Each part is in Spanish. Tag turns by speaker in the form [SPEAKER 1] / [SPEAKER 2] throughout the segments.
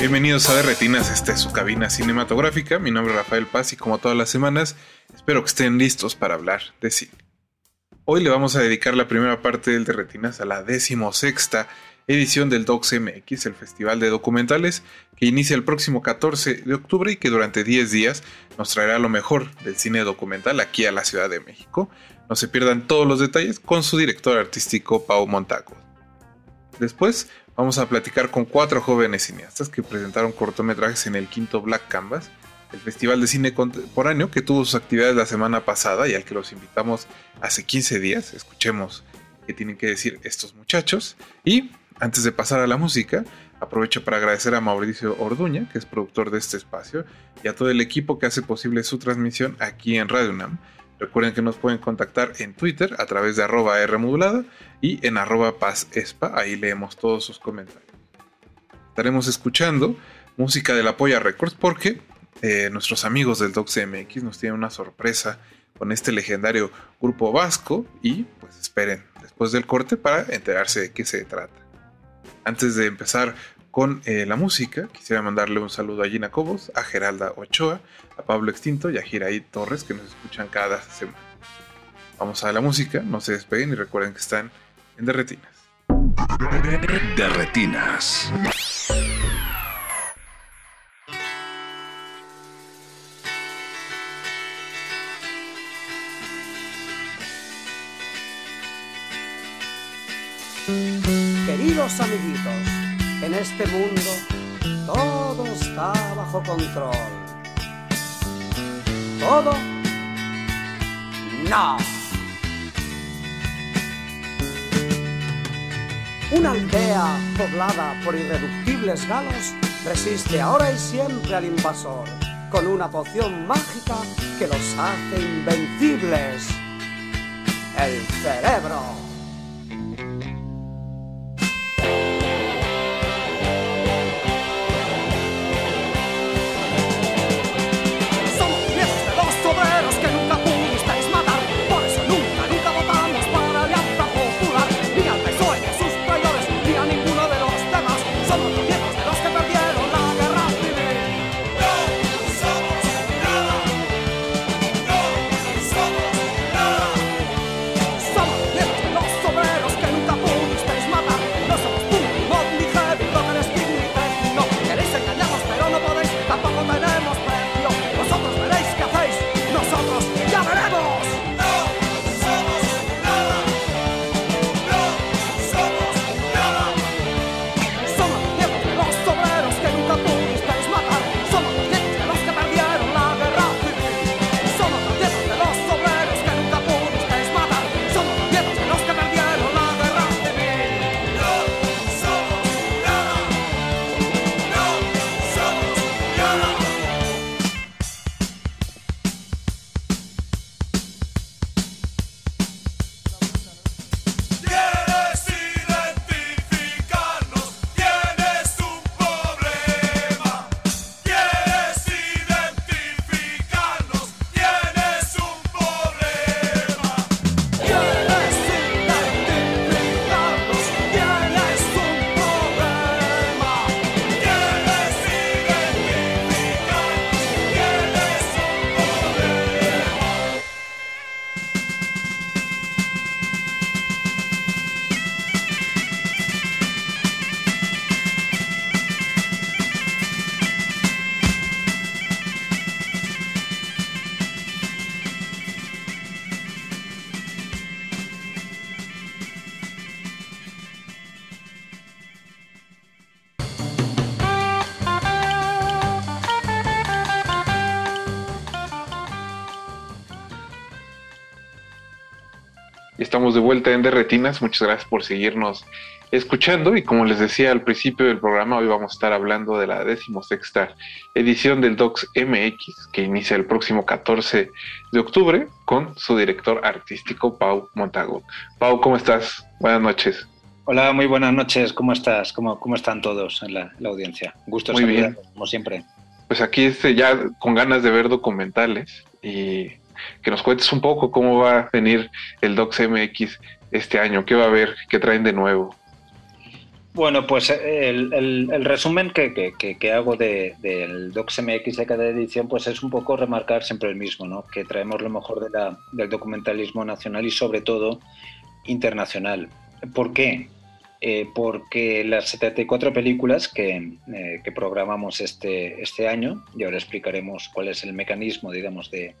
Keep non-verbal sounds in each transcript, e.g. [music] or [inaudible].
[SPEAKER 1] Bienvenidos a De Retinas, esta es su cabina cinematográfica. Mi nombre es Rafael Paz y como todas las semanas, espero que estén listos para hablar de cine. Hoy le vamos a dedicar la primera parte del De Retinas a la decimosexta edición del Docs MX, el festival de documentales que inicia el próximo 14 de octubre y que durante 10 días nos traerá lo mejor del cine documental aquí a la Ciudad de México. No se pierdan todos los detalles con su director artístico Pau Montaco. Después vamos a platicar con cuatro jóvenes cineastas que presentaron cortometrajes en el quinto Black Canvas, el Festival de Cine Contemporáneo que tuvo sus actividades la semana pasada y al que los invitamos hace 15 días. Escuchemos qué tienen que decir estos muchachos. Y antes de pasar a la música, aprovecho para agradecer a Mauricio Orduña, que es productor de este espacio, y a todo el equipo que hace posible su transmisión aquí en Radio UNAM. Recuerden que nos pueden contactar en Twitter a través de arroba Rmodulada y en arroba pazespa, ahí leemos todos sus comentarios. Estaremos escuchando música de la Polla Records porque eh, nuestros amigos del Docs MX nos tienen una sorpresa con este legendario grupo vasco y pues esperen después del corte para enterarse de qué se trata. Antes de empezar con eh, la música, quisiera mandarle un saludo a Gina Cobos, a Geralda Ochoa, a Pablo Extinto y a Giraí Torres que nos escuchan cada semana. Vamos a la música, no se despeguen y recuerden que están en Derretinas.
[SPEAKER 2] De retinas.
[SPEAKER 3] Queridos amiguitos, en este mundo todo está bajo control. ¿Todo? No. Una aldea poblada por irreductibles galos resiste ahora y siempre al invasor con una poción mágica que los hace invencibles. El cerebro. De
[SPEAKER 1] vuelta en Derretinas. Muchas gracias por seguirnos escuchando y como les decía al principio del programa, hoy vamos a estar hablando de la decimosexta edición del Docs MX que inicia el próximo 14 de octubre con su director artístico Pau Montago. Pau, ¿cómo estás? Buenas noches.
[SPEAKER 4] Hola, muy buenas noches. ¿Cómo estás? ¿Cómo, cómo están todos en la, la audiencia? Gusto
[SPEAKER 1] Muy bien.
[SPEAKER 4] como siempre.
[SPEAKER 1] Pues aquí este, ya con ganas de ver documentales y que nos cuentes un poco cómo va a venir el Docs MX este año, qué va a haber, qué traen de nuevo.
[SPEAKER 4] Bueno, pues el, el- resumen que, que- que- hago de- del Docs MX de cada edición pues es un poco remarcar siempre el mismo, ¿no? que traemos lo mejor de la- del documentalismo nacional y sobre todo internacional. ¿Por qué? Eh, porque las 74 películas que, eh, que programamos este, este año, y ahora explicaremos cuál es el mecanismo, digamos, de,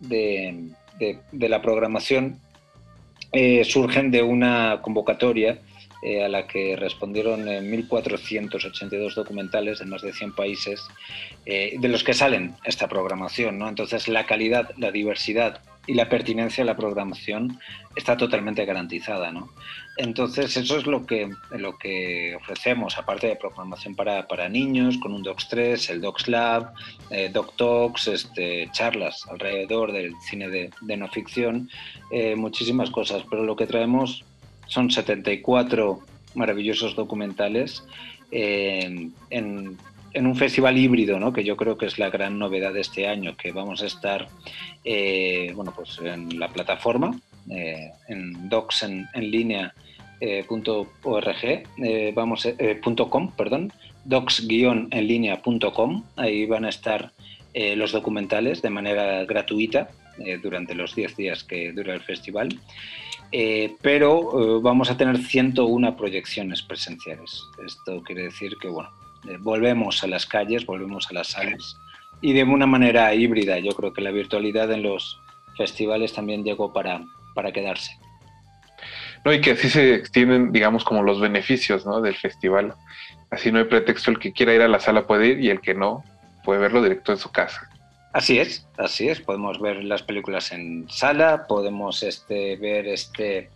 [SPEAKER 4] de, de- la programación, eh, surgen de una convocatoria eh, a la que respondieron eh, 1.482 documentales de más de 100 países, eh, de los que salen esta programación. ¿no? Entonces, la calidad, la diversidad y la pertinencia de la programación está totalmente garantizada. ¿no? Entonces, eso es lo que, lo que ofrecemos, aparte de programación para, para niños, con un Docs 3, el Docs Lab, eh, Doc Talks, este, charlas alrededor del cine de, de no ficción, eh, muchísimas cosas, pero lo que traemos son 74 maravillosos documentales eh, en, en un festival híbrido, ¿no? que yo creo que es la gran novedad de este año, que vamos a estar eh, bueno, pues en la plataforma, eh, en docs en, en eh, vamos, eh, punto .com, perdón, docs-enlinea.com, ahí van a estar los documentales de manera gratuita durante los 10 días que dura el festival. Pero vamos a tener 101 proyecciones presenciales. Esto quiere decir que, bueno, volvemos a las calles, volvemos a las salas y de una manera híbrida. Yo creo que la virtualidad en los festivales también llegó para, para quedarse.
[SPEAKER 1] No, y que así se extienden, digamos, como los beneficios ¿no? del festival. Así no hay pretexto, el que quiera ir a la sala puede ir y el que no puede verlo directo en su casa.
[SPEAKER 4] Así es, así es. Podemos ver las películas en sala, podemos este, ver este,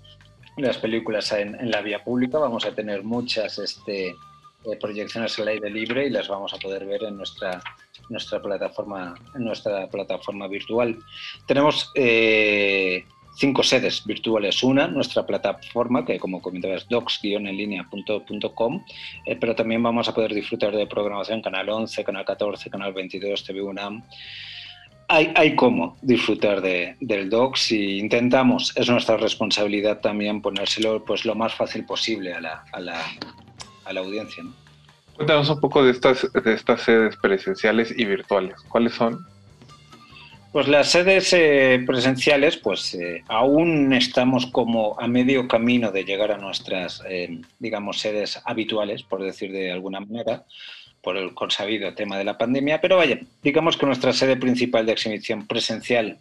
[SPEAKER 4] las películas en, en la vía pública. Vamos a tener muchas este, eh, proyecciones al aire libre y las vamos a poder ver en nuestra, nuestra, plataforma, en nuestra plataforma virtual. Tenemos eh, cinco sedes virtuales. Una, nuestra plataforma, que como comentabas, docs-enlinea.com, eh, pero también vamos a poder disfrutar de programación Canal 11, Canal 14, Canal 22, TV UNAM. Hay, hay cómo disfrutar de, del Docs y intentamos, es nuestra responsabilidad también ponérselo pues, lo más fácil posible a la, a la audiencia. ¿no?
[SPEAKER 1] Cuéntanos un poco de estas, de estas sedes presenciales y virtuales. ¿Cuáles son?
[SPEAKER 4] Pues las sedes eh, presenciales, pues eh, aún estamos como a medio camino de llegar a nuestras, eh, digamos, sedes habituales, por decir de alguna manera, por el consabido tema de la pandemia. Pero vaya, digamos que nuestra sede principal de exhibición presencial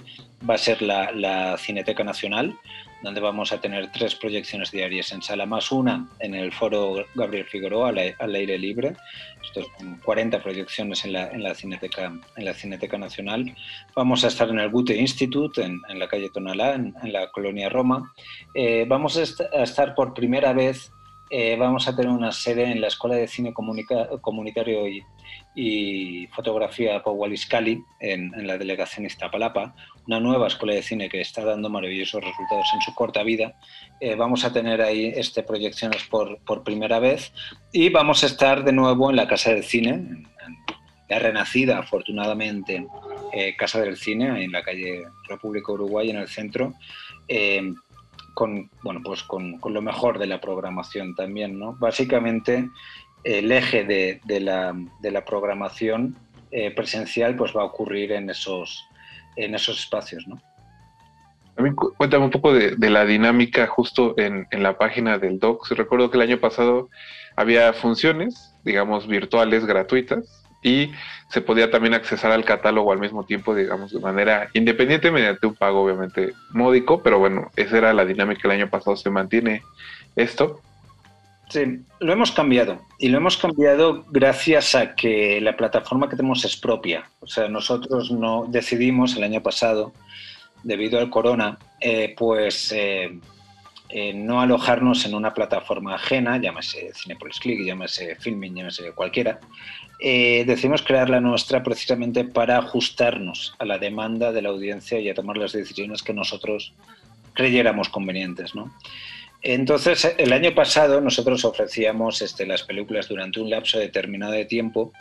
[SPEAKER 4] va a ser la, la Cineteca Nacional, donde vamos a tener tres proyecciones diarias en sala, más una en el foro Gabriel Figueroa al, aire libre. Estos son 40 proyecciones en la, en, la Cineteca, Nacional. Vamos a estar en el Goethe Institute, en, la calle Tonalá, en, la colonia Roma. Eh, vamos a, est a, estar por primera vez, eh, vamos a tener una sede en la Escuela de Cine Comunitario y, y Fotografía Powaliscali, en, en la delegación Iztapalapa, una nueva escuela de cine que está dando maravillosos resultados en su corta vida. Eh, vamos a tener ahí este, proyecciones por, por, primera vez y vamos a estar de nuevo en la Casa del Cine, la renacida afortunadamente eh, Casa del Cine, en la calle República Uruguay, en el centro. Eh, con, bueno, pues con, con, lo mejor de la programación también, ¿no? Básicamente, el eje de, de, la, de la, programación eh, presencial pues va a ocurrir en esos, en esos espacios, ¿no?
[SPEAKER 1] También cuéntame un poco de, la dinámica justo en, en, la página del Docs. Recuerdo que el año pasado había funciones, digamos, virtuales gratuitas y se podía también accesar al catálogo al mismo tiempo, digamos, de manera independiente mediante un pago obviamente módico, pero bueno, esa era la dinámica el año pasado, se mantiene esto.
[SPEAKER 4] Sí, lo hemos cambiado y lo hemos cambiado gracias a que la plataforma que tenemos es propia. O sea, nosotros no decidimos el año pasado, debido al corona, eh, pues eh, eh, no alojarnos en una plataforma ajena, llámese Cinepolis Click, llámese Filming, llámese cualquiera. Decidimos crear la nuestra precisamente para ajustarnos a la demanda de la audiencia y a tomar las decisiones que nosotros creyéramos convenientes. ¿no? Entonces, el año pasado nosotros ofrecíamos este, las películas durante un lapso determinado de tiempo,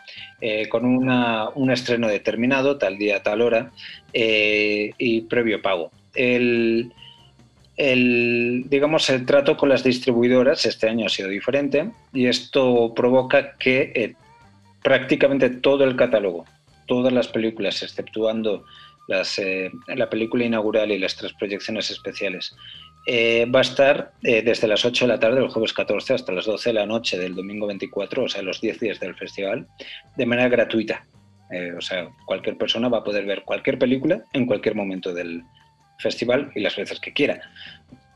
[SPEAKER 4] eh, con una- un estreno determinado, tal día, tal hora, eh, y previo pago. El, el, digamos, el trato con las distribuidoras este año ha sido diferente y esto provoca que eh, prácticamente todo el catálogo, todas las películas, exceptuando la película inaugural y las tres proyecciones especiales, eh, va a estar eh, desde las 8 de la tarde del jueves 14 hasta las 12 de la noche del domingo 24, o sea, los 10 días del festival, de manera gratuita. Eh, o sea, cualquier persona va a poder ver cualquier película en cualquier momento del festival y las veces que quiera.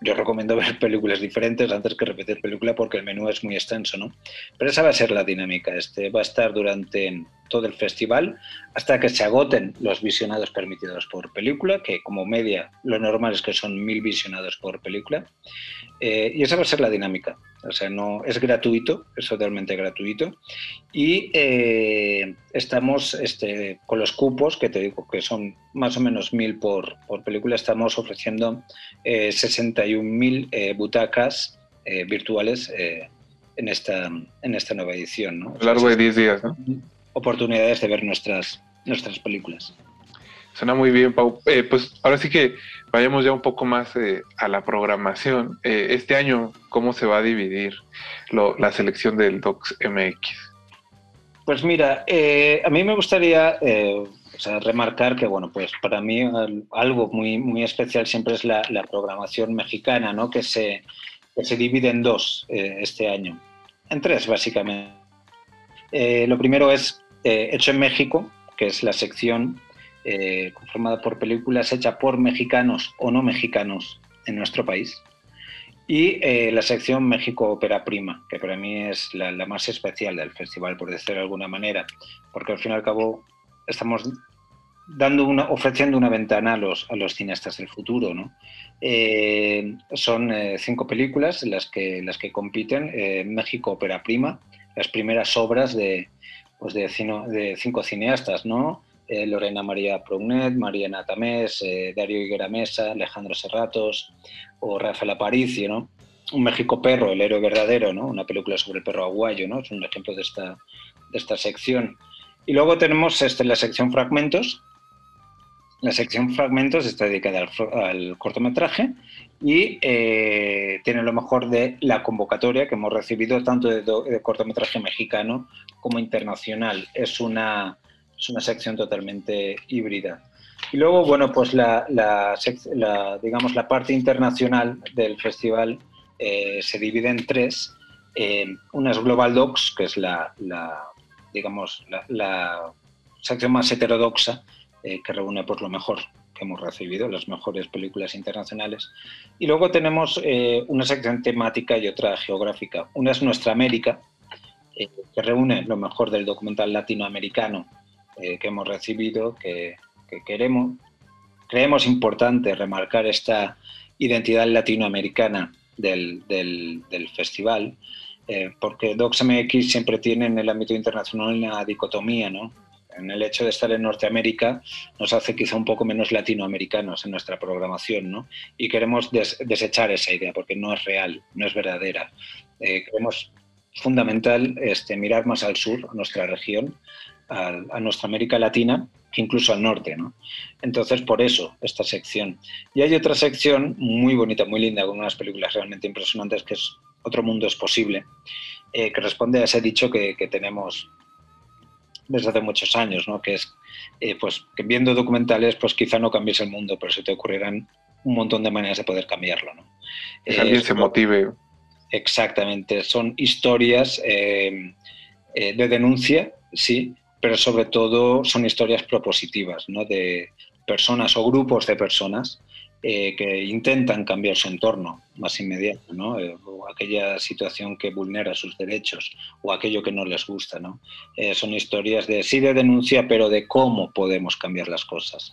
[SPEAKER 4] Yo recomiendo [laughs] ver películas diferentes antes que repetir película porque el menú es muy extenso, ¿no? Pero esa va a ser la dinámica. Este va a estar durante todo el festival hasta que se agoten los visionados permitidos por película, que como media lo normal es que son mil visionados por película. Eh, y esa va a ser la dinámica. O sea, no es gratuito, es totalmente gratuito. Y eh, estamos este, con los cupos, que te digo que son más o menos mil por, por película, estamos ofreciendo eh, 61.000 eh, butacas eh, virtuales eh, en, esta, en esta nueva edición. ¿no?
[SPEAKER 1] A lo largo de 10 días, ¿no?
[SPEAKER 4] Oportunidades de ver nuestras, nuestras películas.
[SPEAKER 1] Suena muy bien, Pau. Eh, pues ahora sí que vayamos ya un poco más eh, a la programación. Eh, este año, ¿cómo se va a dividir lo- la selección del Docs MX?
[SPEAKER 4] Pues mira, a mí me gustaría o sea, remarcar que, bueno, pues para mí al- algo muy, muy especial siempre es la, la programación mexicana, ¿no? Que se, que se divide en dos este año, en tres básicamente. Lo primero es eh, Hecho en México, que es la sección eh, conformada por películas hechas por mexicanos o no mexicanos en nuestro país. Y eh, la sección México Ópera Prima, que para mí es la, más especial del festival, por decirlo de alguna manera, porque al fin y al cabo estamos ofreciendo una ventana a los, cineastas del futuro. Eh, son cinco películas las que, las que compiten, México Ópera Prima, las primeras obras de, pues de, cinco cineastas, ¿no? Eh, Lorena María Prounet, Mariana Tamés, eh, Darío Higuera Mesa, Alejandro Serratos o Rafael Aparicio. Un México Perro, el héroe verdadero, ¿no? Una película sobre el perro aguayo, ¿no? Es un ejemplo de esta, de esta sección. Y luego tenemos este, la sección Fragmentos. La sección Fragmentos está dedicada al cortometraje y eh, tiene lo mejor de la convocatoria que hemos recibido tanto de, cortometraje mexicano como internacional. Es una, es una sección totalmente híbrida. Y luego, bueno, pues la, digamos, la parte internacional del festival eh, se divide en tres. Eh, una es Global Docs, que es la, digamos, la sección más heterodoxa, eh, que reúne pues, lo mejor que hemos recibido, las mejores películas internacionales. Y luego tenemos eh, una sección temática y otra geográfica. Una es Nuestra América, eh, que reúne lo mejor del documental latinoamericano eh, que hemos recibido, que, que queremos. Creemos importante remarcar esta identidad latinoamericana del, del, del festival, eh, porque DocsMX siempre tiene en el ámbito internacional una dicotomía, ¿no? En el hecho de estar en Norteamérica nos hace quizá un poco menos latinoamericanos en nuestra programación, ¿no? Y queremos des- desechar esa idea porque no es real, no es verdadera. Eh, creemos fundamental este, mirar más al sur, a nuestra región, al- a, nuestra América Latina, incluso al norte, ¿no? Entonces, por eso, esta sección. Y hay otra sección muy bonita, muy linda, con unas películas realmente impresionantes, que es Otro Mundo es Posible, eh, que responde a ese dicho que, que tenemos desde hace muchos años, ¿no? Que es, eh, pues, que viendo documentales, pues quizá no cambies el mundo, pero se te ocurrirán un montón de maneras de poder cambiarlo, ¿no?
[SPEAKER 1] Que
[SPEAKER 4] Eh,
[SPEAKER 1] alguien
[SPEAKER 4] es
[SPEAKER 1] se motive.
[SPEAKER 4] Exactamente, son historias eh, eh, de denuncia, sí, pero sobre todo son historias propositivas, ¿no? De personas o grupos de personas eh, que intentan cambiar su entorno más inmediato, ¿no? Eh, o aquella situación que vulnera sus derechos o aquello que no les gusta, ¿no? Eh, son historias de sí de denuncia, pero de cómo podemos cambiar las cosas.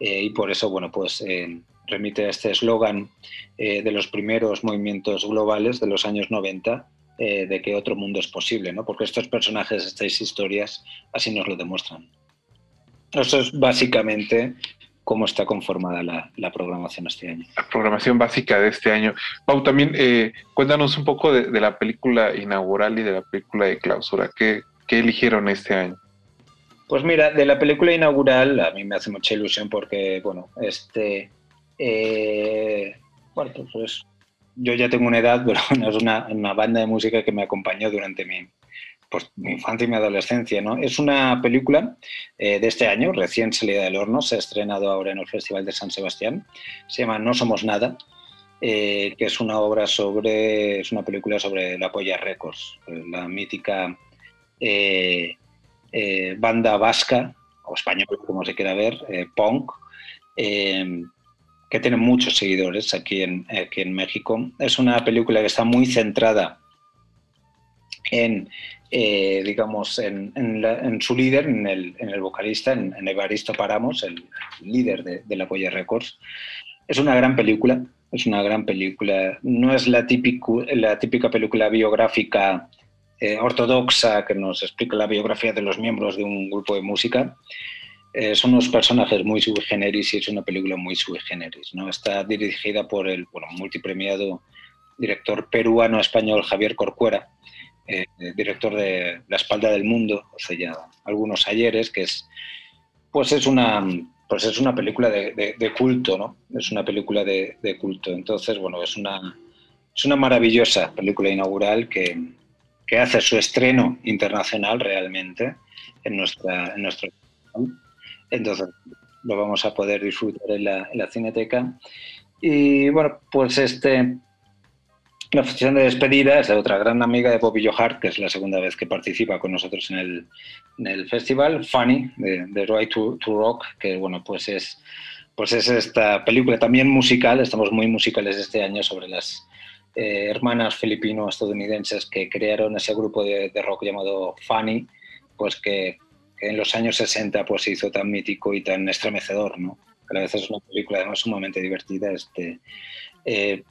[SPEAKER 4] Eh, y por eso, bueno, pues eh, remite a este eslogan eh, de los primeros movimientos globales de los años 90, eh, de que otro mundo es posible, ¿no? porque estos personajes, estas historias, así nos lo demuestran. Eso es básicamente cómo está conformada la, la programación este año.
[SPEAKER 1] La programación básica de este año. Pau, también eh, cuéntanos un poco de, de, la película inaugural y de la película de clausura. ¿Qué, qué eligieron este año?
[SPEAKER 4] Pues mira, de la película inaugural a mí me hace mucha ilusión porque, bueno, este, eh, bueno, pues yo ya tengo una edad, [laughs] pero bueno, es una, una, banda de música que me acompañó durante mi, pues, mi infancia y mi adolescencia, ¿no? Es una película eh, de este año, recién salida del horno, se ha estrenado ahora en el Festival de San Sebastián, se llama No Somos Nada, eh, que es una obra sobre, es una película sobre la Polla Records, la mítica eh, banda vasca, o española, como se quiera ver, punk, que tiene muchos seguidores aquí en México. Es una película que está muy centrada en, eh, digamos, en, en, la, en, su líder, en el, en el vocalista, en, Evaristo Paramos, el líder de, de, la Polla Records. Es una gran película, es una gran película. No es la, típico, la típica película biográfica eh, ortodoxa que nos explica la biografía de los miembros de un grupo de música. Eh, son unos personajes muy sui generis y es una película muy sui generis. ¿no? Está dirigida por el bueno, multipremiado director peruano-español Javier Corcuera, eh, director de La espalda del mundo, hace algunos ayeres, que es, pues es una, pues es una película de culto, ¿no? Es una película de, de, culto. Entonces, bueno, es una, es una maravillosa película inaugural que, que hace su estreno internacional realmente en nuestra, en nuestro entonces lo vamos a poder disfrutar en la, en la cineteca. Y bueno, pues este, la función de despedida es de otra gran amiga de Bobby Johart, que es la segunda vez que participa con nosotros en el, festival, Fanny, de, de Right to, Rock, que bueno, pues es, pues es esta película también musical, estamos muy musicales este año sobre las eh, hermanas filipino-estadounidenses que crearon ese grupo de, rock llamado Fanny, pues que que en los años 60 pues, se hizo tan mítico y tan estremecedor, ¿no? A la vez es una película además sumamente divertida. Este, eh,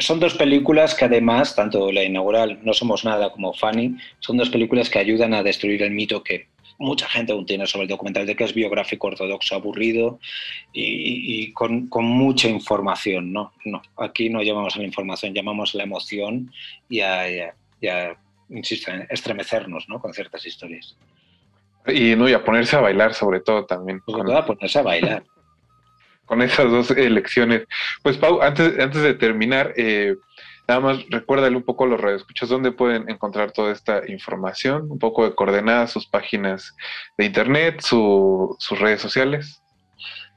[SPEAKER 4] son dos películas que además, tanto la inaugural No Somos Nada como Fanny, son dos películas que ayudan a destruir el mito que mucha gente aún tiene sobre el documental de que es biográfico, ortodoxo, aburrido y, y con, con, mucha información. ¿no? no, aquí no llamamos a la información, llamamos a la emoción y a, y a, y a insisto, estremecernos ¿no? con ciertas historias.
[SPEAKER 1] Y, no, y a ponerse a bailar sobre todo también.
[SPEAKER 4] Sobre todo a ponerse a bailar.
[SPEAKER 1] Con esas dos elecciones. Pues Pau, antes, antes de terminar, eh, nada más recuérdale un poco a los radioescuchas dónde pueden encontrar toda esta información, un poco de coordenadas, sus páginas de internet, su, sus redes sociales.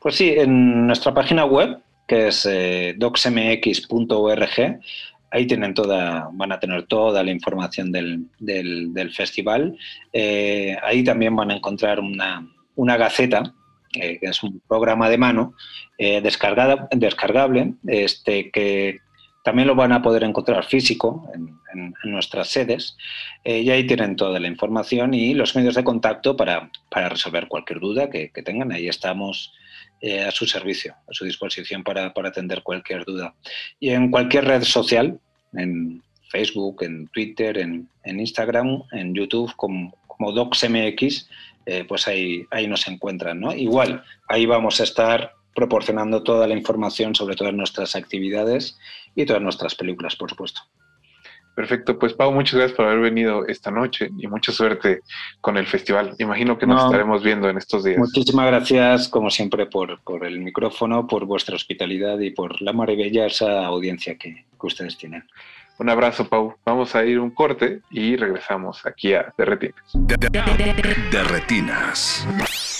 [SPEAKER 4] Pues sí, en nuestra página web, que es eh, docsmx.org, ahí tienen toda, van a tener toda la información del, del, festival. Eh, ahí también van a encontrar una, una gaceta, que es un programa de mano eh, descargable, este, que también lo van a poder encontrar físico en, nuestras sedes. y ahí tienen toda la información y los medios de contacto para, resolver cualquier duda que, tengan. Ahí estamos eh, a su servicio, a su disposición para, atender cualquier duda. Y en cualquier red social, en Facebook, en Twitter, en, en Instagram, en YouTube, como, como DocsMX, eh, pues ahí, ahí nos encuentran. ¿no? Igual, ahí vamos a estar proporcionando toda la información sobre todas nuestras actividades y todas nuestras películas, por supuesto.
[SPEAKER 1] Perfecto, pues Pau, muchas gracias por haber venido esta noche y mucha suerte con el festival. Imagino que nos no, estaremos viendo en estos días.
[SPEAKER 4] Muchísimas gracias, como siempre, por, por, el micrófono, por vuestra hospitalidad y por la maravillosa audiencia que, que ustedes tienen.
[SPEAKER 1] Un abrazo, Pau. Vamos a ir un corte y regresamos aquí a De Retinas.
[SPEAKER 2] De, de, de, de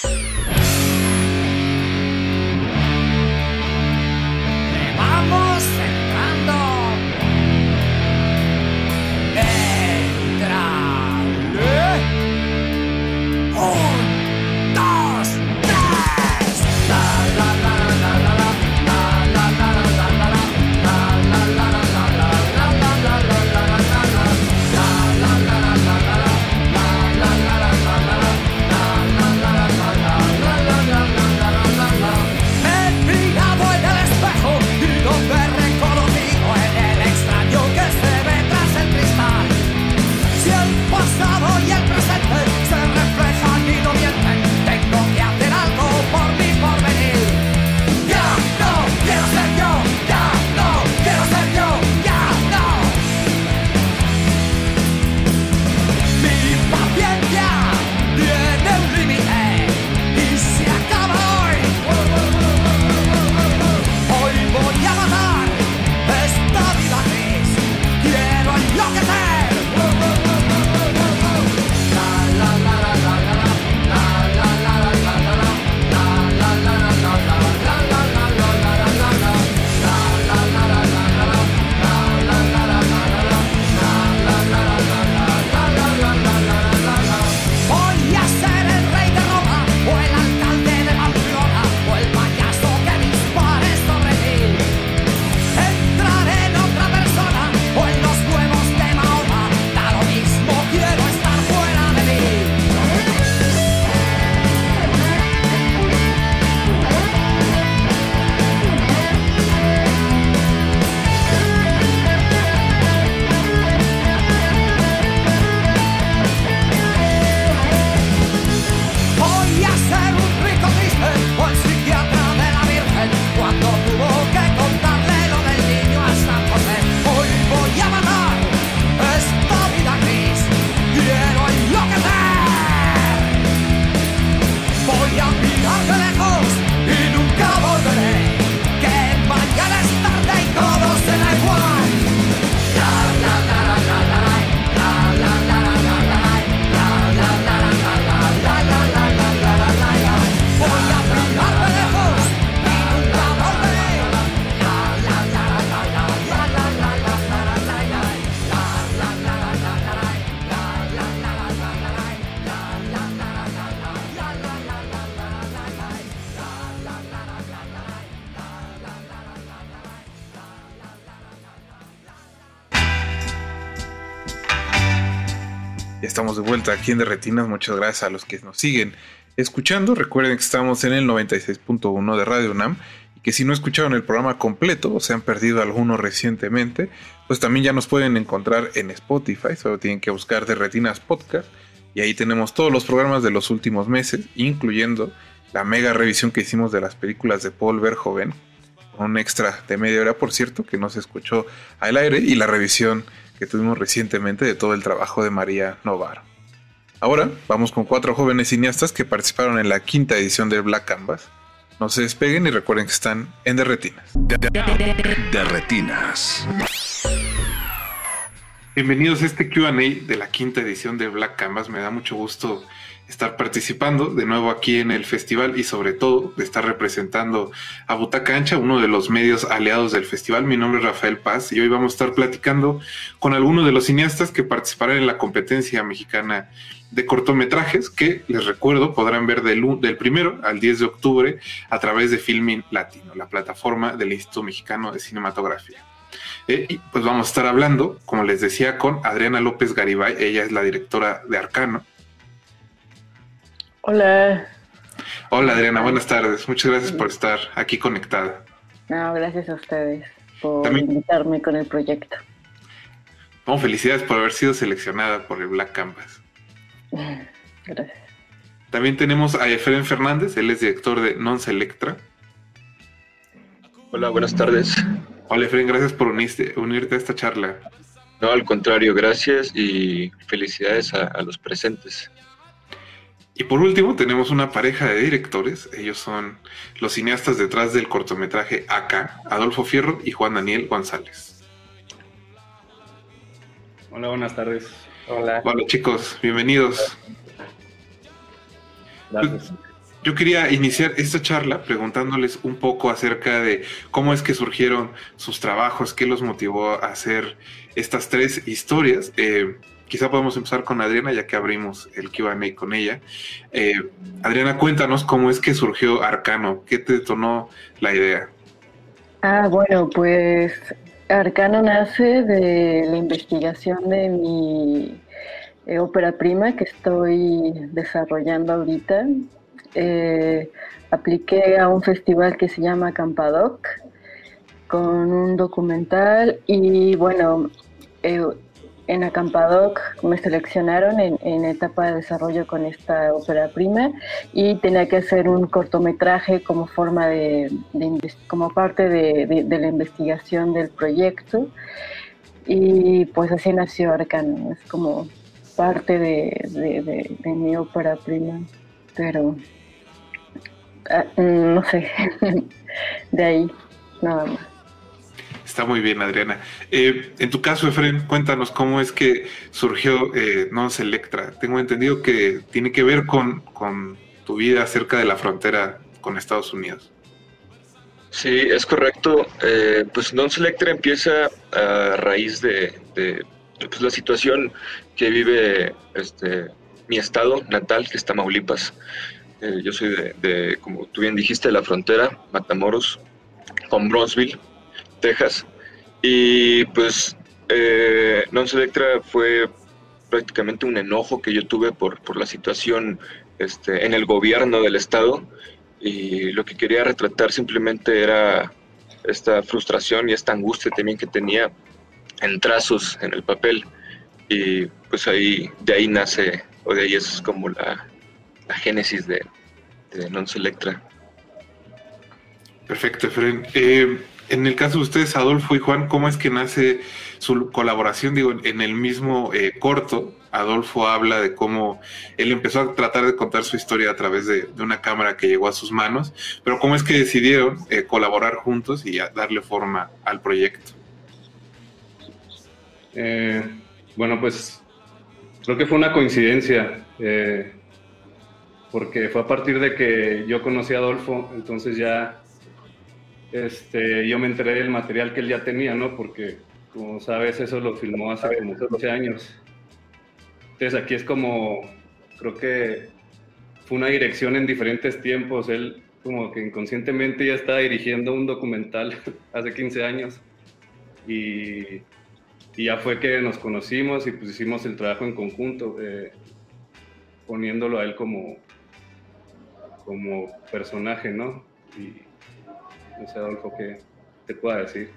[SPEAKER 1] aquí en De Retinas. Muchas gracias a los que nos siguen escuchando. Recuerden que estamos en el 96.1 de Radio UNAM y que si no escucharon el programa completo o se han perdido alguno recientemente, pues también ya nos pueden encontrar en Spotify. Solo tienen que buscar De Retinas Podcast y ahí tenemos todos los programas de los últimos meses, incluyendo la mega revisión que hicimos de las películas de Paul Verhoeven, un extra de media hora, por cierto, que no se escuchó al aire, y la revisión que tuvimos recientemente de todo el trabajo de María Novaro. Ahora vamos con cuatro jóvenes cineastas que participaron en la quinta edición de Black Canvas. No se despeguen y recuerden que están en Derretinas.
[SPEAKER 2] De retinas.
[SPEAKER 1] Bienvenidos a este QA de la quinta edición de Black Canvas. Me da mucho gusto estar participando de nuevo aquí en el festival y sobre todo de estar representando a Butaca Ancha, uno de los medios aliados del festival. Mi nombre es Rafael Paz y hoy vamos a estar platicando con algunos de los cineastas que participarán en la competencia mexicana de cortometrajes que les recuerdo podrán ver del, del primero al 10 de octubre a través de Filmin Latino, la plataforma del Instituto Mexicano de Cinematografía. Eh, y pues vamos a estar hablando, como les decía, con Adriana López Garibay. Ella es la directora de Arcano.
[SPEAKER 5] Hola.
[SPEAKER 1] Hola Adriana, buenas tardes. Muchas gracias por estar aquí conectada.
[SPEAKER 5] No, gracias a ustedes por
[SPEAKER 1] También-
[SPEAKER 5] invitarme con el proyecto.
[SPEAKER 1] Bueno, felicidades por haber sido seleccionada por el Black Canvas. [laughs]
[SPEAKER 5] Gracias.
[SPEAKER 1] También tenemos a Efren Fernández, él es director de Non Selectra.
[SPEAKER 6] Hola, buenas tardes.
[SPEAKER 1] Hola Efren, gracias por unirte, unirte a esta charla.
[SPEAKER 6] No, al contrario, gracias y felicidades a, a los presentes.
[SPEAKER 1] Y por último, tenemos una pareja de directores. Ellos son los cineastas detrás del cortometraje Acá, Adolfo Fierro y Juan Daniel González.
[SPEAKER 7] Hola, buenas tardes.
[SPEAKER 6] Hola.
[SPEAKER 1] Hola chicos, bienvenidos.
[SPEAKER 7] Gracias.
[SPEAKER 1] Yo quería iniciar esta charla preguntándoles un poco acerca de cómo es que surgieron sus trabajos, qué los motivó a hacer estas tres historias. Eh, quizá podemos empezar con Adriana, ya que abrimos el QA con ella. Eh, Adriana, cuéntanos cómo es que surgió Arcano, qué te detonó la idea.
[SPEAKER 5] Ah, bueno, pues Arcano nace de la investigación de mi eh, ópera prima que estoy desarrollando ahorita. Eh, apliqué a un festival que se llama Campadoc con un documental y bueno, eh, en Acampadoc me seleccionaron en, etapa de desarrollo con esta ópera prima y tenía que hacer un cortometraje como forma de, de como parte de, la investigación del proyecto y pues así nació Arcano, es como parte de mi ópera prima, pero ah, mm, no sé, [laughs] de ahí nada más.
[SPEAKER 1] Está muy bien, Adriana. Eh, en tu caso, Efren, cuéntanos cómo es que surgió eh, Non. Tengo entendido que tiene que ver con, tu vida cerca de la frontera con Estados Unidos.
[SPEAKER 6] Sí, es correcto. Eh, pues Non Selectra empieza a raíz de, de, pues, la situación que vive este, mi estado natal, que es Tamaulipas. Eh, yo soy de, de, como tú bien dijiste, de la frontera, Matamoros, con Bronzeville, Texas. Y pues eh, Non fue prácticamente un enojo que yo tuve por, por la situación este, en el gobierno del estado y lo que quería retratar simplemente era esta frustración y esta angustia también que tenía en trazos en el papel y pues ahí de ahí nace o de ahí es como la, la génesis de, de Non.
[SPEAKER 1] Perfecto, Efren. Eh, en el caso de ustedes, Adolfo y Juan, ¿cómo es que nace su colaboración? Digo, en el mismo eh, corto, Adolfo habla de cómo él empezó a tratar de contar su historia a través de, una cámara que llegó a sus manos, pero ¿cómo es que decidieron eh, colaborar juntos y darle forma al proyecto?
[SPEAKER 7] Eh, bueno, pues creo que fue una coincidencia, porque fue a partir de que yo conocí a Adolfo, entonces ya este, yo me enteré del material que él ya tenía, ¿no? Porque, como sabes, eso lo filmó hace como 15 años. Entonces aquí es como, creo que fue una dirección en diferentes tiempos. Él como que inconscientemente ya estaba dirigiendo un documental [laughs] hace 15 años y y ya fue que nos conocimos y pues hicimos el trabajo en conjunto, eh, poniéndolo a él como, como personaje, ¿no? Y no sé, Adolfo, ¿qué te pueda decir?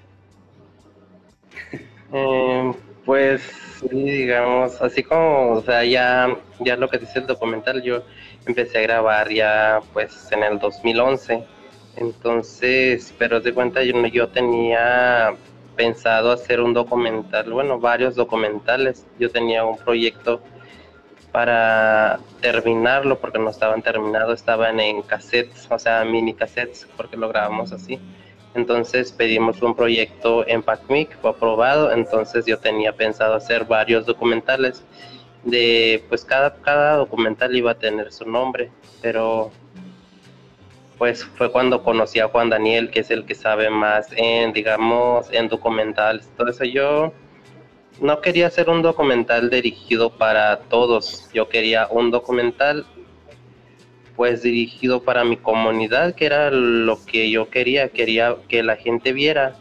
[SPEAKER 8] Eh, pues sí, digamos, así como, o sea, ya, ya lo que dice el documental, yo empecé a grabar ya pues en el 2011, entonces, pero de cuenta yo, yo tenía pensado hacer un documental, bueno, varios documentales, yo tenía un proyecto para terminarlo porque no estaban terminados, estaban en cassettes, o sea, mini cassettes, porque lo grabamos así. Entonces pedimos un proyecto en PACMIC, fue aprobado, entonces yo tenía pensado hacer varios documentales de, pues cada, cada documental iba a tener su nombre, pero pues fue cuando conocí a Juan Daniel, que es el que sabe más en, digamos, en documentales. Todo eso yo no quería hacer un documental dirigido para todos, yo quería un documental pues dirigido para mi comunidad, que era lo que yo quería, quería que la gente viera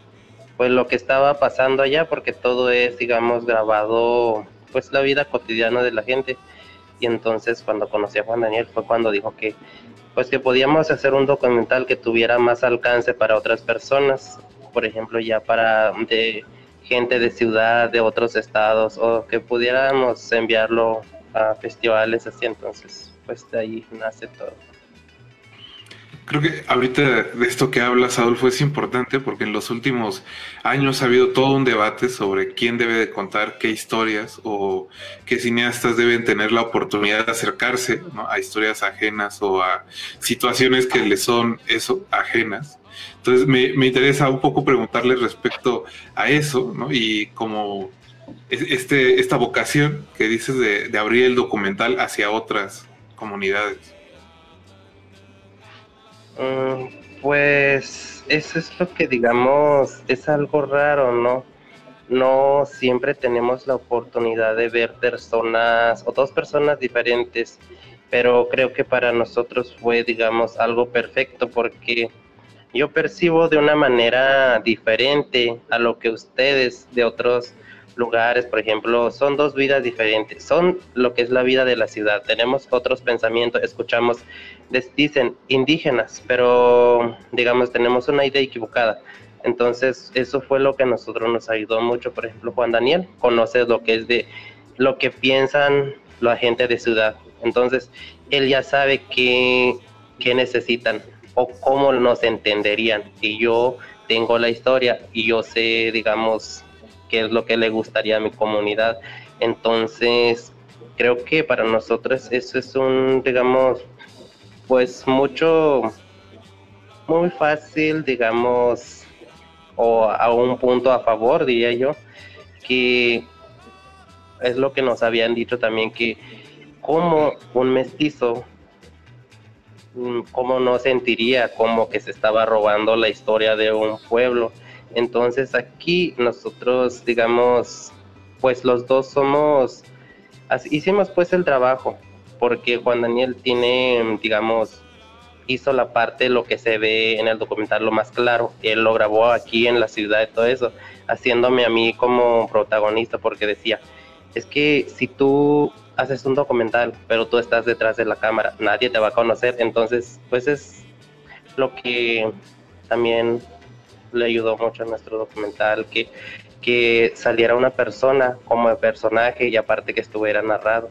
[SPEAKER 8] pues lo que estaba pasando allá, porque todo es, digamos, grabado, pues la vida cotidiana de la gente. Y entonces cuando conocí a Juan Daniel fue cuando dijo que, pues que podíamos hacer un documental que tuviera más alcance para otras personas, por ejemplo, ya para de gente de ciudad, de otros estados, o que pudiéramos enviarlo a festivales así, entonces, pues de ahí nace todo.
[SPEAKER 1] Creo que ahorita de esto que hablas, Adolfo, es importante porque en los últimos años ha habido todo un debate sobre quién debe de contar qué historias o qué cineastas deben tener la oportunidad de acercarse a historias ajenas o a situaciones que les son eso ajenas. Entonces me, me interesa un poco preguntarles respecto a eso, ¿no? Y como es- este, esta vocación que dices de, de abrir el documental hacia otras comunidades.
[SPEAKER 8] Mm, Pues eso es lo que digamos, es algo raro, ¿no? No siempre tenemos la oportunidad de ver personas o dos personas diferentes, pero creo que para nosotros fue, digamos, algo perfecto porque yo percibo de una manera diferente a lo que ustedes de otros lugares, por ejemplo, son dos vidas diferentes, son lo que es la vida de la ciudad, tenemos otros pensamientos, escuchamos, les dicen indígenas, pero digamos tenemos una idea equivocada. Entonces, eso fue lo que a nosotros nos ayudó mucho, por ejemplo, Juan Daniel conoce lo que es de lo que piensan la gente de ciudad. Entonces, él ya sabe qué, qué necesitan o cómo nos entenderían. Y yo tengo la historia y yo sé, digamos, qué es lo que le gustaría a mi comunidad. Entonces, creo que para nosotros eso es un, digamos, pues mucho, muy fácil, digamos, o a un punto a favor, diría yo, que es lo que nos habían dicho también, que como un mestizo, cómo no sentiría como que se estaba robando la historia de un pueblo. Entonces aquí nosotros, digamos, pues los dos somos, hicimos pues el trabajo, porque Juan Daniel tiene, digamos, hizo la parte, lo que se ve en el documental lo más claro, él lo grabó aquí en la ciudad y todo eso, haciéndome a mí como protagonista, porque decía, es que si tú haces un documental, pero tú estás detrás de la cámara, nadie te va a conocer, entonces, pues es lo que también le ayudó mucho a nuestro documental, que, que saliera una persona como personaje y aparte que estuviera narrado.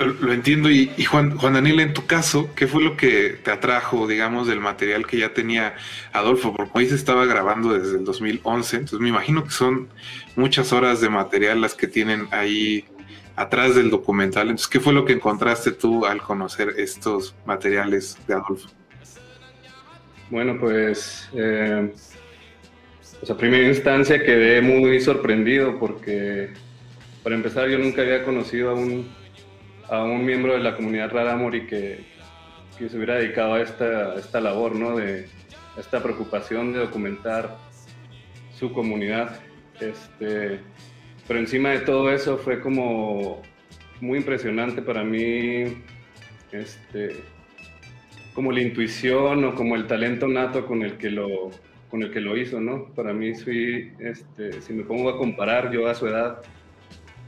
[SPEAKER 1] Lo, entiendo. Y, y Juan, Juan Daniel, en tu caso, ¿qué fue lo que te atrajo, digamos, del material que ya tenía Adolfo? Porque hoy se estaba grabando desde el 2011, entonces me imagino que son muchas horas de material las que tienen ahí atrás del documental. Entonces, ¿qué fue lo que encontraste tú al conocer estos materiales de Adolfo?
[SPEAKER 7] Bueno, pues, eh, pues a primera instancia quedé muy sorprendido porque, para empezar, yo nunca había conocido a un, a un miembro de la comunidad Rarámuri que, que se hubiera dedicado a esta, esta labor, ¿no? De a esta preocupación de documentar su comunidad. Este, pero encima de todo eso fue como muy impresionante para mí, este, como la intuición o como el talento nato con el que lo, con el que lo hizo, ¿no? Para mí, sí, este, si me pongo a comparar yo a su edad,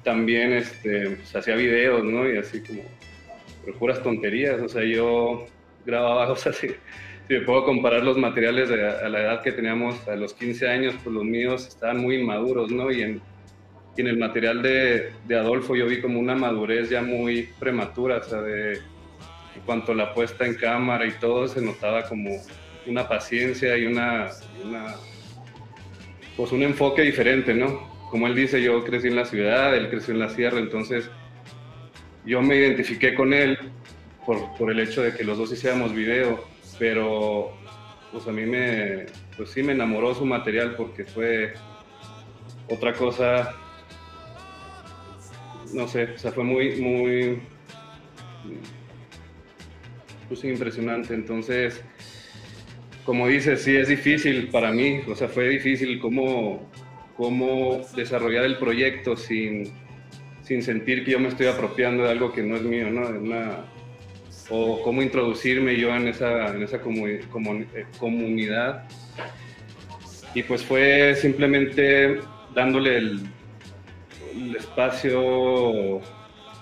[SPEAKER 7] también este, pues, hacía videos, ¿no? Y así como, pero puras tonterías, o sea, yo grababa [laughs] cosas así. Si me puedo comparar los materiales de, a la edad que teníamos a los 15 años, pues los míos estaban muy inmaduros, ¿no? Y en, y en el material de, de Adolfo yo vi como una madurez ya muy prematura, o sea, de, en cuanto a la puesta en cámara y todo, se notaba como una paciencia y una, y una pues un enfoque diferente, ¿no? Como él dice, yo crecí en la ciudad, él creció en la sierra, entonces yo me identifiqué con él por, el hecho de que los dos hiciéramos video, pero pues a mí me, pues sí me enamoró su material porque fue otra cosa, no sé, o sea, fue muy, muy, pues impresionante, entonces como dices, sí es difícil para mí, o sea, fue difícil cómo, cómo desarrollar el proyecto sin, sin sentir que yo me estoy apropiando de algo que no es mío, ¿no? O cómo introducirme yo en esa, en esa eh, comunidad. Y pues fue simplemente dándole el, espacio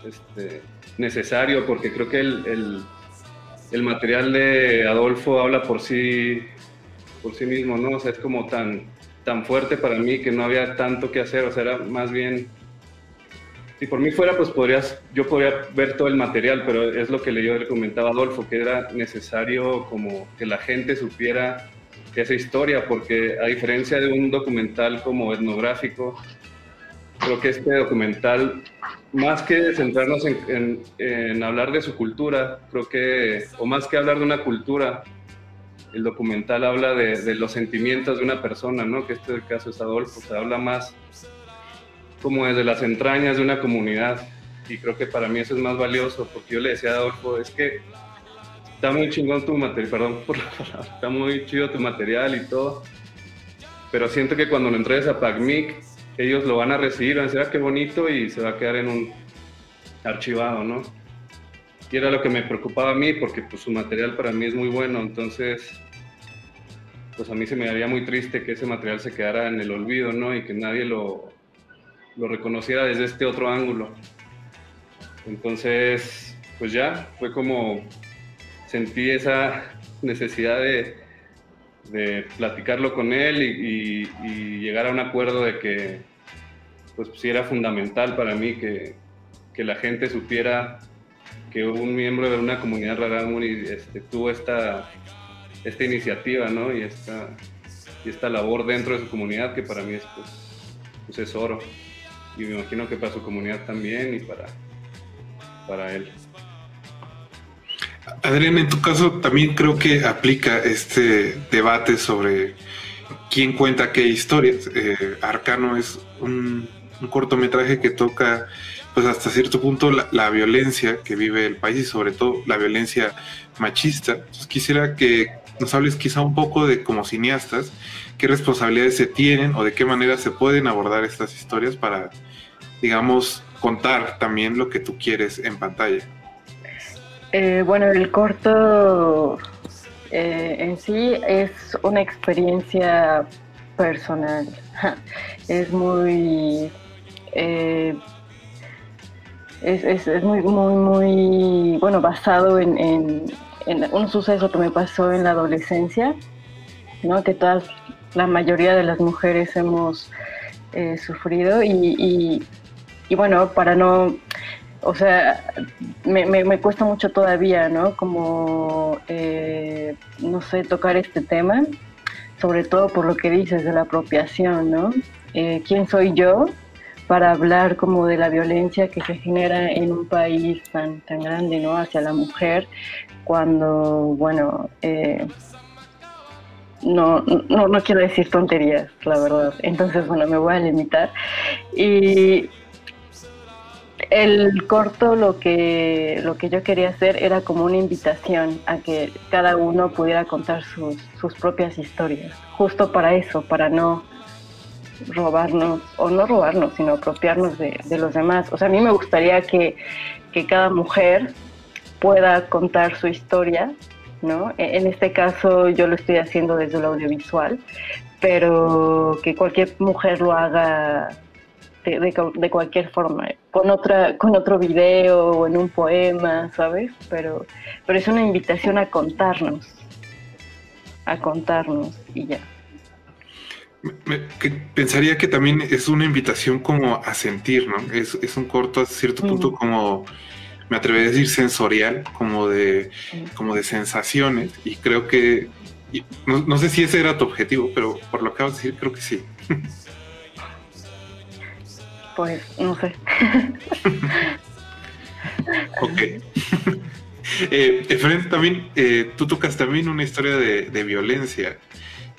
[SPEAKER 7] este, necesario, porque creo que el, el- el material de Adolfo habla por sí, por sí mismo, ¿no? O sea, es como tan, tan fuerte para mí que no había tanto que hacer, o sea, era más bien... Si por mí fuera, pues podrías, yo podría ver todo el material, pero es lo que yo le comentaba a Adolfo, que era necesario como que la gente supiera esa historia, porque a diferencia de un documental como etnográfico, creo que este documental, más que centrarnos en, en- en hablar de su cultura, creo que, o más que hablar de una cultura, el documental habla de, de los sentimientos de una persona, ¿no? Que este caso es Adolfo, se habla más como desde las entrañas de una comunidad. Y creo que para mí eso es más valioso, porque yo le decía a Adolfo, es que está muy chingón tu material, perdón por la palabra, está muy chido tu material y todo, pero siento que cuando lo entregues a PACMIC, ellos lo van a recibir, van a decir, ah, qué bonito, y se va a quedar en un archivado, ¿no? Y era lo que me preocupaba a mí, porque pues su material para mí es muy bueno, entonces, pues a mí se me haría muy triste que ese material se quedara en el olvido, ¿no? Y que nadie lo, lo reconociera desde este otro ángulo. Entonces, pues ya, fue como sentí esa necesidad de, de platicarlo con él y, llegar a un acuerdo de que pues sí era fundamental para mí que, que la gente supiera que un miembro de una comunidad rarámuri este, tuvo esta, esta iniciativa ¿no? y, esta, y esta labor dentro de su comunidad que para mí es, pues, pues es oro y me imagino que para su comunidad también y para, para él.
[SPEAKER 1] Adrián, en tu caso también creo que aplica este debate sobre quién cuenta qué historias. Eh, Arcano es un, un cortometraje que toca, pues hasta cierto punto, la, la violencia que vive el país y sobre todo la violencia machista. Entonces quisiera que nos hables quizá un poco de como cineastas, qué responsabilidades se tienen o de qué manera se pueden abordar estas historias para, digamos, contar también lo que tú quieres en pantalla.
[SPEAKER 5] Eh, bueno, el corto eh, en sí es una experiencia personal. [laughs] Es muy... eh, es, es- es muy, muy, muy, bueno, basado en, en- en un suceso que me pasó en la adolescencia, ¿no? Que todas, la mayoría de las mujeres hemos eh, sufrido y, y- bueno, para no, o sea, me cuesta mucho todavía, ¿no? Como, eh, no sé, tocar este tema, sobre todo por lo que dices de la apropiación, ¿no? Eh, ¿Quién soy yo para hablar como de la violencia que se genera en un país tan, tan grande, ¿no? Hacia la mujer, cuando, bueno, eh, no, no, no quiero decir tonterías, la verdad. Entonces, bueno, me voy a limitar. Y el corto lo que, lo que yo quería hacer era como una invitación a que cada uno pudiera contar sus, sus propias historias, justo para eso, para no robarnos, o no robarnos, sino apropiarnos de, de los demás. O sea, a mí me gustaría que, que cada mujer pueda contar su historia ¿no? E- En este caso yo lo estoy haciendo desde el audiovisual, pero que cualquier mujer lo haga de, de de cualquier forma, con otra, con otro video o en un poema, ¿sabes? Pero, pero es una invitación a contarnos, a contarnos y ya.
[SPEAKER 1] Me- que pensaría que también es una invitación como a sentir, ¿no? Es, es un corto a cierto punto como, me atrevería a decir sensorial, como de, como de sensaciones, y creo que, y no, no sé si ese era tu objetivo, pero por lo que acabas de decir, creo que sí.
[SPEAKER 5] Pues no sé. [laughs]
[SPEAKER 1] Ok. [laughs] eh, Efraín, también, eh, tú tocas también una historia de, de violencia,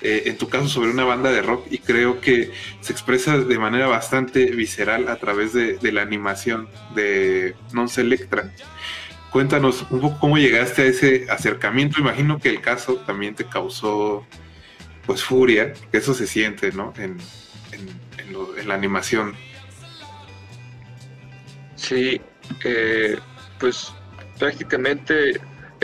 [SPEAKER 1] eh, en tu caso sobre una banda de rock, y creo que se expresa de manera bastante visceral a través de, la animación de Non Selectra. Cuéntanos un poco cómo llegaste a ese acercamiento. Imagino que el caso también te causó pues furia, que eso se siente, ¿no? En, en- en lo- en la animación.
[SPEAKER 6] Sí, eh, pues prácticamente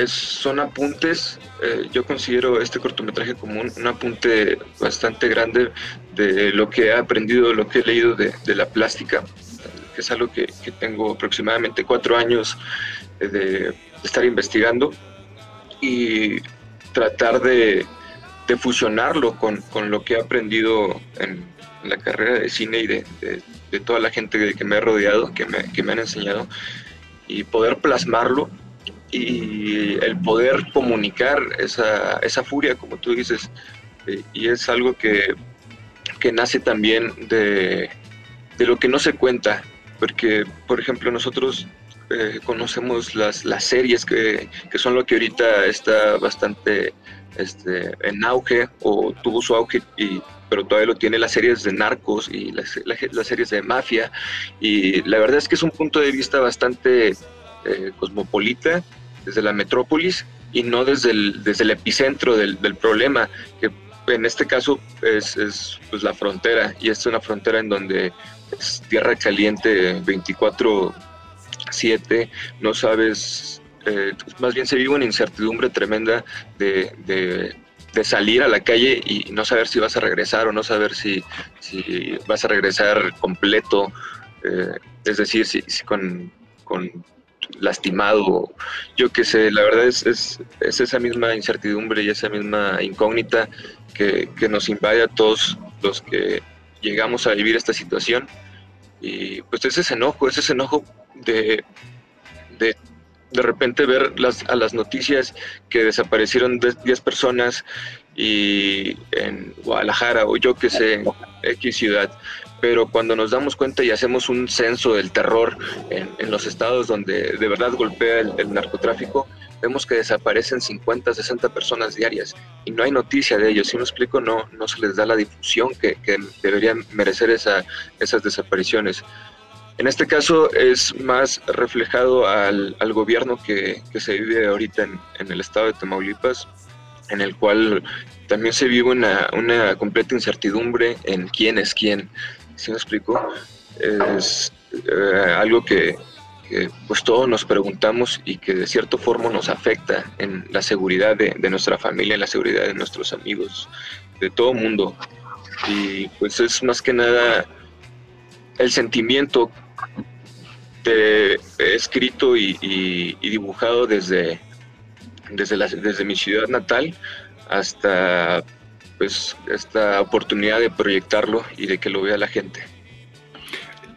[SPEAKER 6] son apuntes. eh, yo considero este cortometraje como un, un apunte bastante grande de lo que he aprendido, lo que he leído de, la plástica, que es algo que, tengo aproximadamente cuatro años eh, de, estar investigando y tratar de, fusionarlo con, lo que he aprendido en, en la carrera de cine y de, de- toda la gente que me ha rodeado, que que me han enseñado, y poder plasmarlo y el poder comunicar esa, esa furia, como tú dices, eh, y es algo que, que nace también de, de lo que no se cuenta, porque, por ejemplo, nosotros eh, conocemos las, las series que, que son lo que ahorita está bastante este, en auge o tuvo su auge, y, pero todavía lo tiene las series de narcos y las, la- las series de mafia. Y la verdad es que es un punto de vista bastante eh, cosmopolita desde la metrópolis y no desde el, desde el epicentro del, del problema, que en este caso es, es, pues, la frontera y es una frontera en donde es tierra caliente 24/7, no sabes, eh, más bien se vive una incertidumbre tremenda de, de- salir a la calle y no saber si vas a regresar o no saber si, si vas a regresar completo, eh, es decir, si, con lastimado, yo qué sé, la verdad es, es, es esa misma incertidumbre y esa misma incógnita que, que nos invade a todos los que llegamos a vivir esta situación. Y pues es ese enojo, es ese enojo de, de de repente ver las, a las noticias que desaparecieron de- 10 personas y en Guadalajara o yo que sé, X ciudad. Pero cuando nos damos cuenta y hacemos un censo del terror en, en los estados donde de verdad golpea el, narcotráfico, vemos que desaparecen 50, 60 personas diarias y no hay noticia de ellos. Si me explico, no, no se les da la difusión que, que deberían merecer esa, esas desapariciones. En este caso es más reflejado al, al gobierno que, que se vive ahorita en, en el estado de Tamaulipas, en el cual también se vive una, una completa incertidumbre en quién es quién. ¿Sí me explico? Es eh, algo que, pues todos nos preguntamos y que de cierta forma nos afecta en la seguridad de, de nuestra familia, en la seguridad de nuestros amigos, de todo mundo. Y pues es más que nada el sentimiento de- escrito y, dibujado desde, desde, desde mi ciudad natal hasta pues esta oportunidad de proyectarlo y de que lo vea la gente.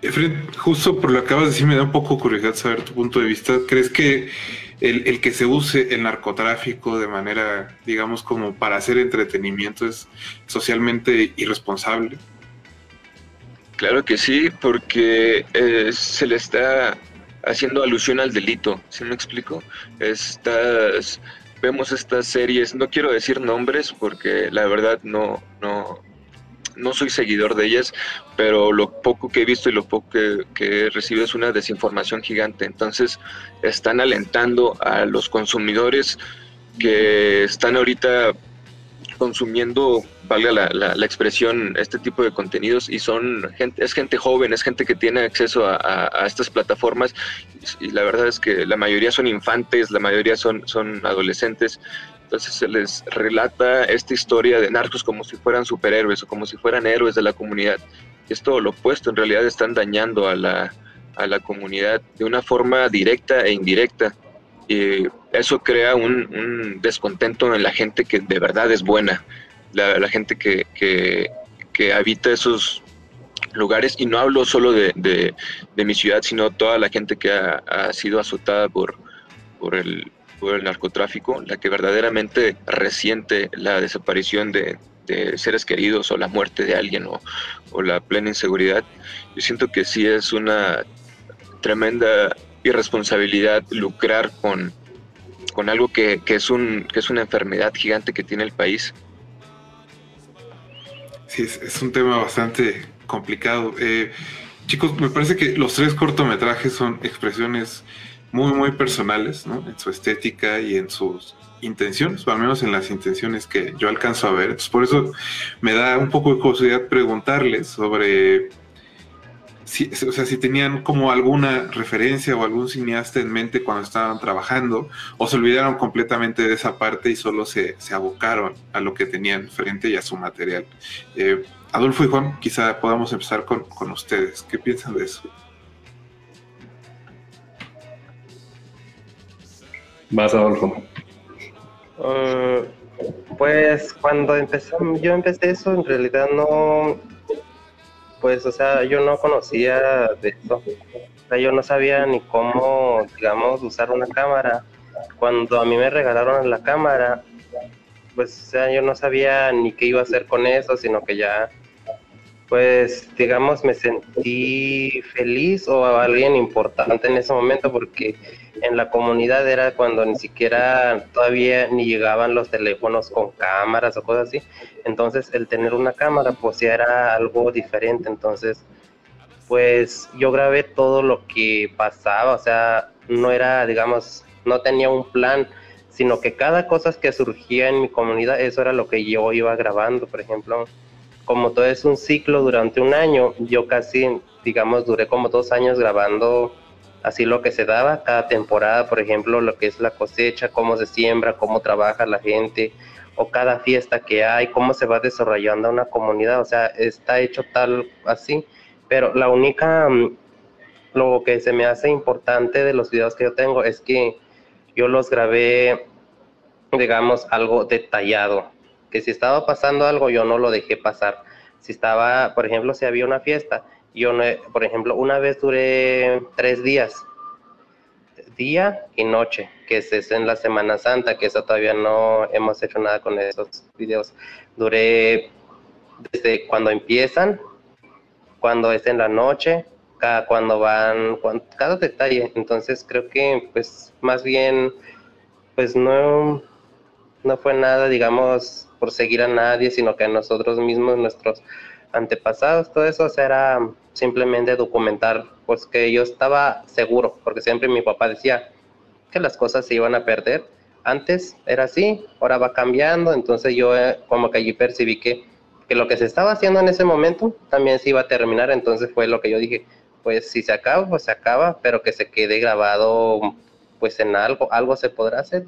[SPEAKER 1] Efren, justo por lo que acabas de decir, me da un poco curiosidad saber tu punto de vista. ¿Crees que el, el que se use el narcotráfico de manera, digamos, como para hacer entretenimiento es socialmente irresponsable?
[SPEAKER 6] Claro que sí, porque eh, se le está haciendo alusión al delito, ¿sí me explico? Estas, vemos estas series, no quiero decir nombres porque la verdad no, no, no soy seguidor de ellas, pero lo poco que he visto y lo poco que, que he recibido es una desinformación gigante. Entonces están alentando a los consumidores que están ahorita consumiendo valga la, la- la expresión, este tipo de contenidos y son gente, es gente joven, es gente que tiene acceso a, a- a estas plataformas y, y la verdad es que la mayoría son infantes, la mayoría son, son adolescentes. Entonces se les relata esta historia de narcos como si fueran superhéroes o como si fueran héroes de la comunidad. Y es todo lo opuesto, en realidad están dañando a la, a la comunidad de una forma directa e indirecta. Y eso crea un, un descontento en la gente que de verdad es buena, la, gente que, que, habita esos lugares. Y no hablo solo de, de- mi ciudad, sino toda la gente que ha, sido azotada por, por, el, por el narcotráfico, la que verdaderamente resiente la desaparición de, de seres queridos o la muerte de alguien o, o la plena inseguridad. Yo siento que sí es una tremenda irresponsabilidad lucrar con, con algo que, que es un, que es una enfermedad gigante que tiene el país.
[SPEAKER 1] Sí, es, un tema bastante complicado. Eh, chicos, me parece que los tres cortometrajes son expresiones muy, muy personales, ¿no? En su estética y en sus intenciones, al menos en las intenciones que yo alcanzo a ver. Entonces, por eso me da un poco de curiosidad preguntarles sobre si, o sea, si tenían como alguna referencia o algún cineasta en mente cuando estaban trabajando, o se olvidaron completamente de esa parte y solo se, se abocaron a lo que tenían frente y a su material. Eh, Adolfo y Juan, quizá podamos empezar con, con ustedes. ¿Qué piensan de eso?
[SPEAKER 7] Vas, Adolfo.
[SPEAKER 8] Mm, pues cuando empecé, yo empecé eso, en realidad no, pues, o sea, yo no conocía de eso. O sea, yo no sabía ni cómo, digamos, usar una cámara. Cuando a mí me regalaron la cámara, pues, o sea, yo no sabía ni qué iba a hacer con eso, sino que ya, pues, digamos, me sentí feliz o alguien importante en ese momento porque en la comunidad era cuando ni siquiera todavía ni llegaban los teléfonos con cámaras o cosas así. Entonces el tener una cámara pues era algo diferente. Entonces pues yo grabé todo lo que pasaba, o sea, no era, digamos, no tenía un plan, sino que cada cosa que surgía en mi comunidad, eso era lo que yo iba grabando. Por ejemplo, como todo es un ciclo durante un año, yo casi, digamos, duré como dos años grabando así lo que se daba cada temporada, por ejemplo, lo que es la cosecha, cómo se siembra, cómo trabaja la gente, o cada fiesta que hay, cómo se va desarrollando una comunidad, o sea, está hecho tal así, pero la única, mm, lo que se me hace importante de los videos que yo tengo es que yo los grabé, digamos, algo detallado, que si estaba pasando algo yo no lo dejé pasar, si estaba, por ejemplo, si había una fiesta, yo, no, por ejemplo, una vez duré tres días, día y noche, que es, en la Semana Santa, que eso todavía no hemos hecho nada con esos videos. Duré desde cuando empiezan, cuando es en la noche, cada, cuando van, cuan- cada detalle. Entonces creo que, pues, más bien, pues no, no fue nada, digamos, por seguir a nadie, sino que a nosotros mismos, nuestros antepasados, todo eso era simplemente documentar, pues que yo estaba seguro, porque siempre mi papá decía que las cosas se iban a perder. Antes era así, ahora va cambiando, entonces yo eh, como que allí percibí que, que lo que se estaba haciendo en ese momento también se iba a terminar, entonces fue lo que yo dije, pues si se acaba, pues se acaba, pero que se quede grabado pues en algo, algo se podrá hacer.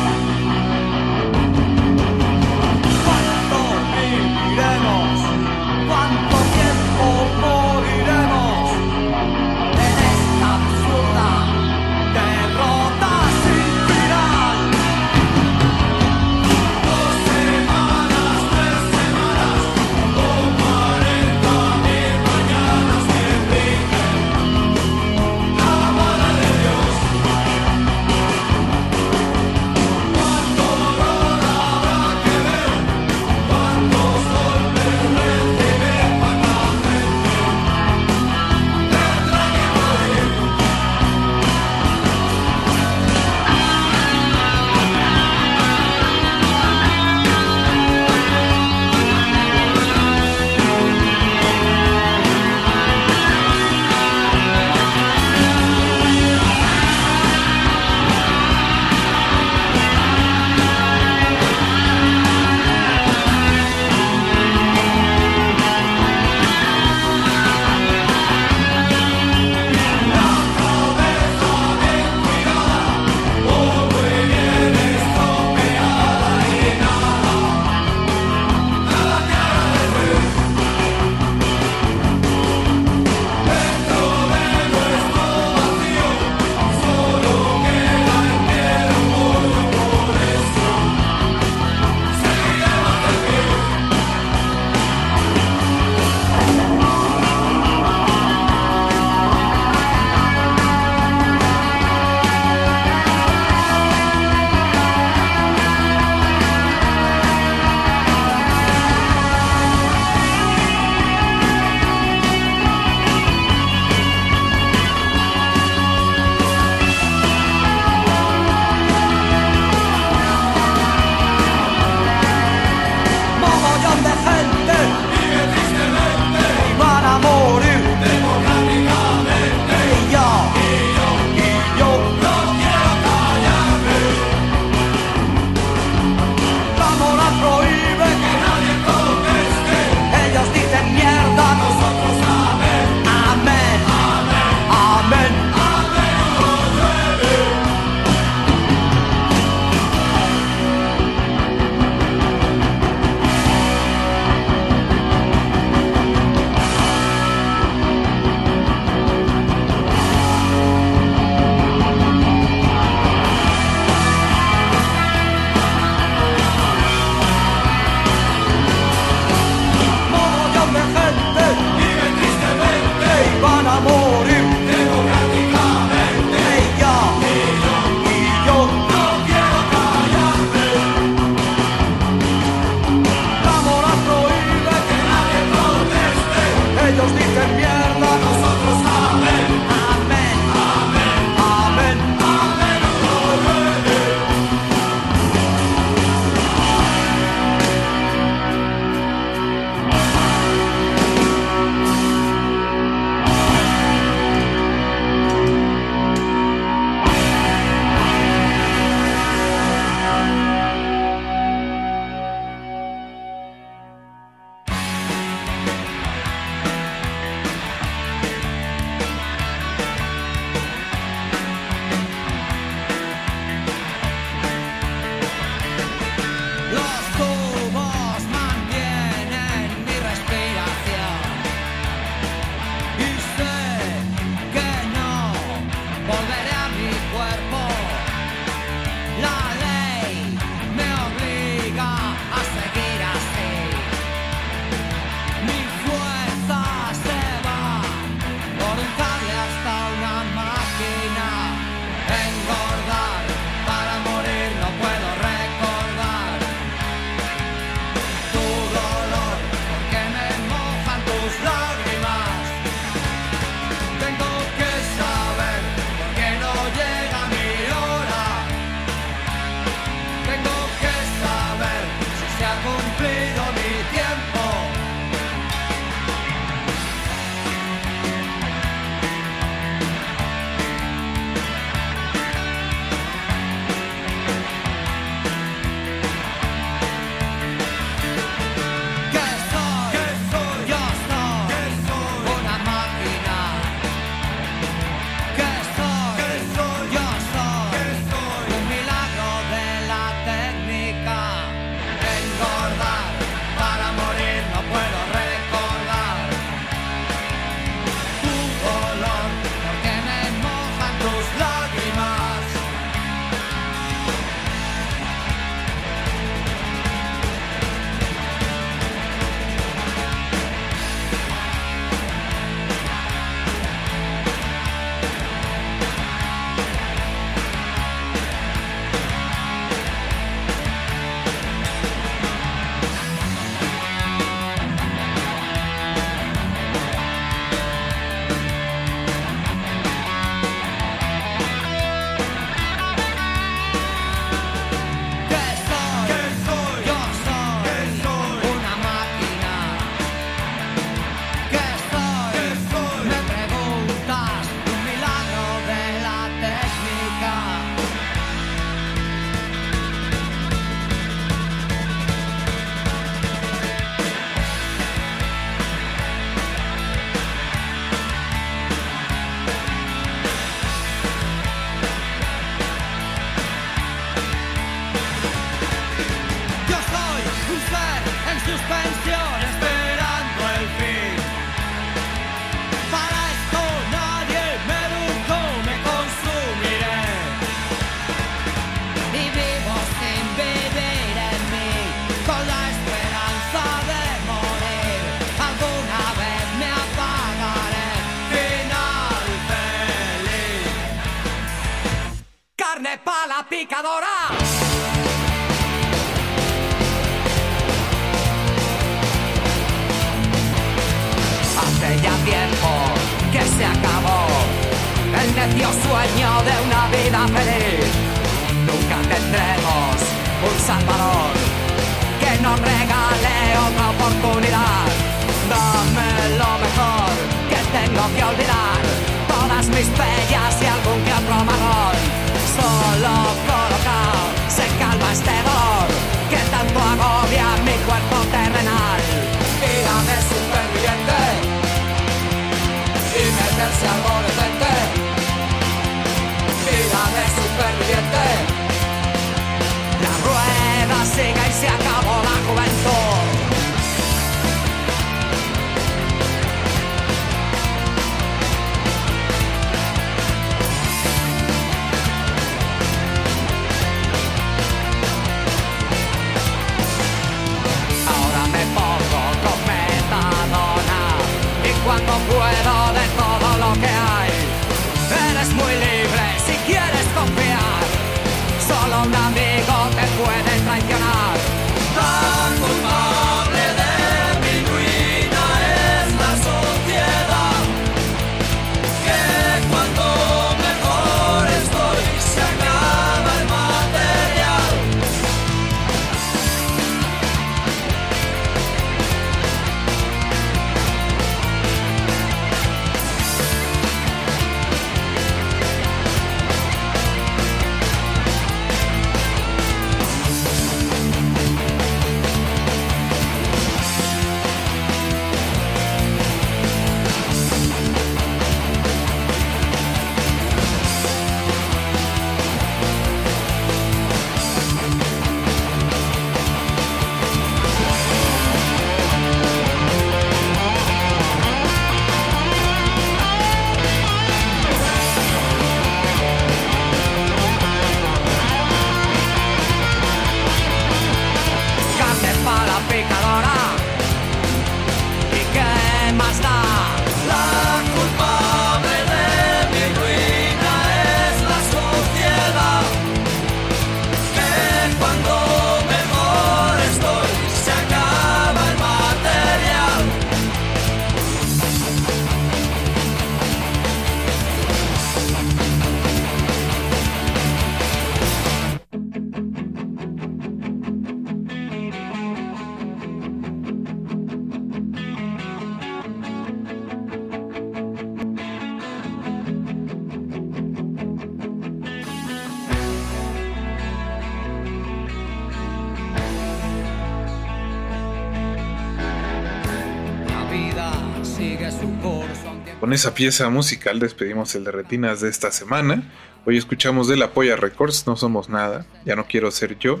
[SPEAKER 1] Esa pieza musical despedimos el de retinas de esta semana. Hoy escuchamos de la Polla Records, no somos nada, ya no quiero ser yo.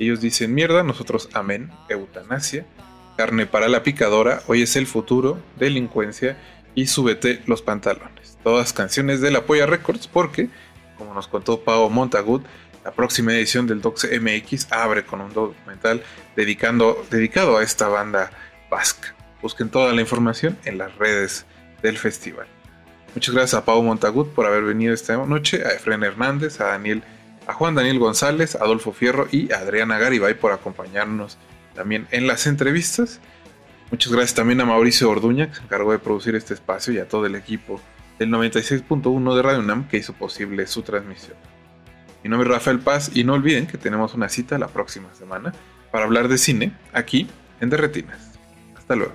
[SPEAKER 1] Ellos dicen mierda, nosotros amén, eutanasia, carne para la picadora, hoy es el futuro, delincuencia y súbete los pantalones. Todas canciones de la Polla Records porque, como nos contó Pau Montagut, la próxima edición del Docs MX abre con un documental dedicado a esta banda vasca. Busquen toda la información en las redes del festival. Muchas gracias a Pau Montagut por haber venido esta noche, a Efren Hernández, a Daniel, a Juan Daniel González, a Adolfo Fierro y a Adriana Garibay por acompañarnos también en las entrevistas. Muchas gracias también a Mauricio Orduña, que se encargó de producir este espacio, y a todo el equipo del 96.1 de Radio UNAM que hizo posible su transmisión. Mi nombre es Rafael Paz y no olviden que tenemos una cita la próxima semana para hablar de cine aquí en Derretinas. Hasta luego.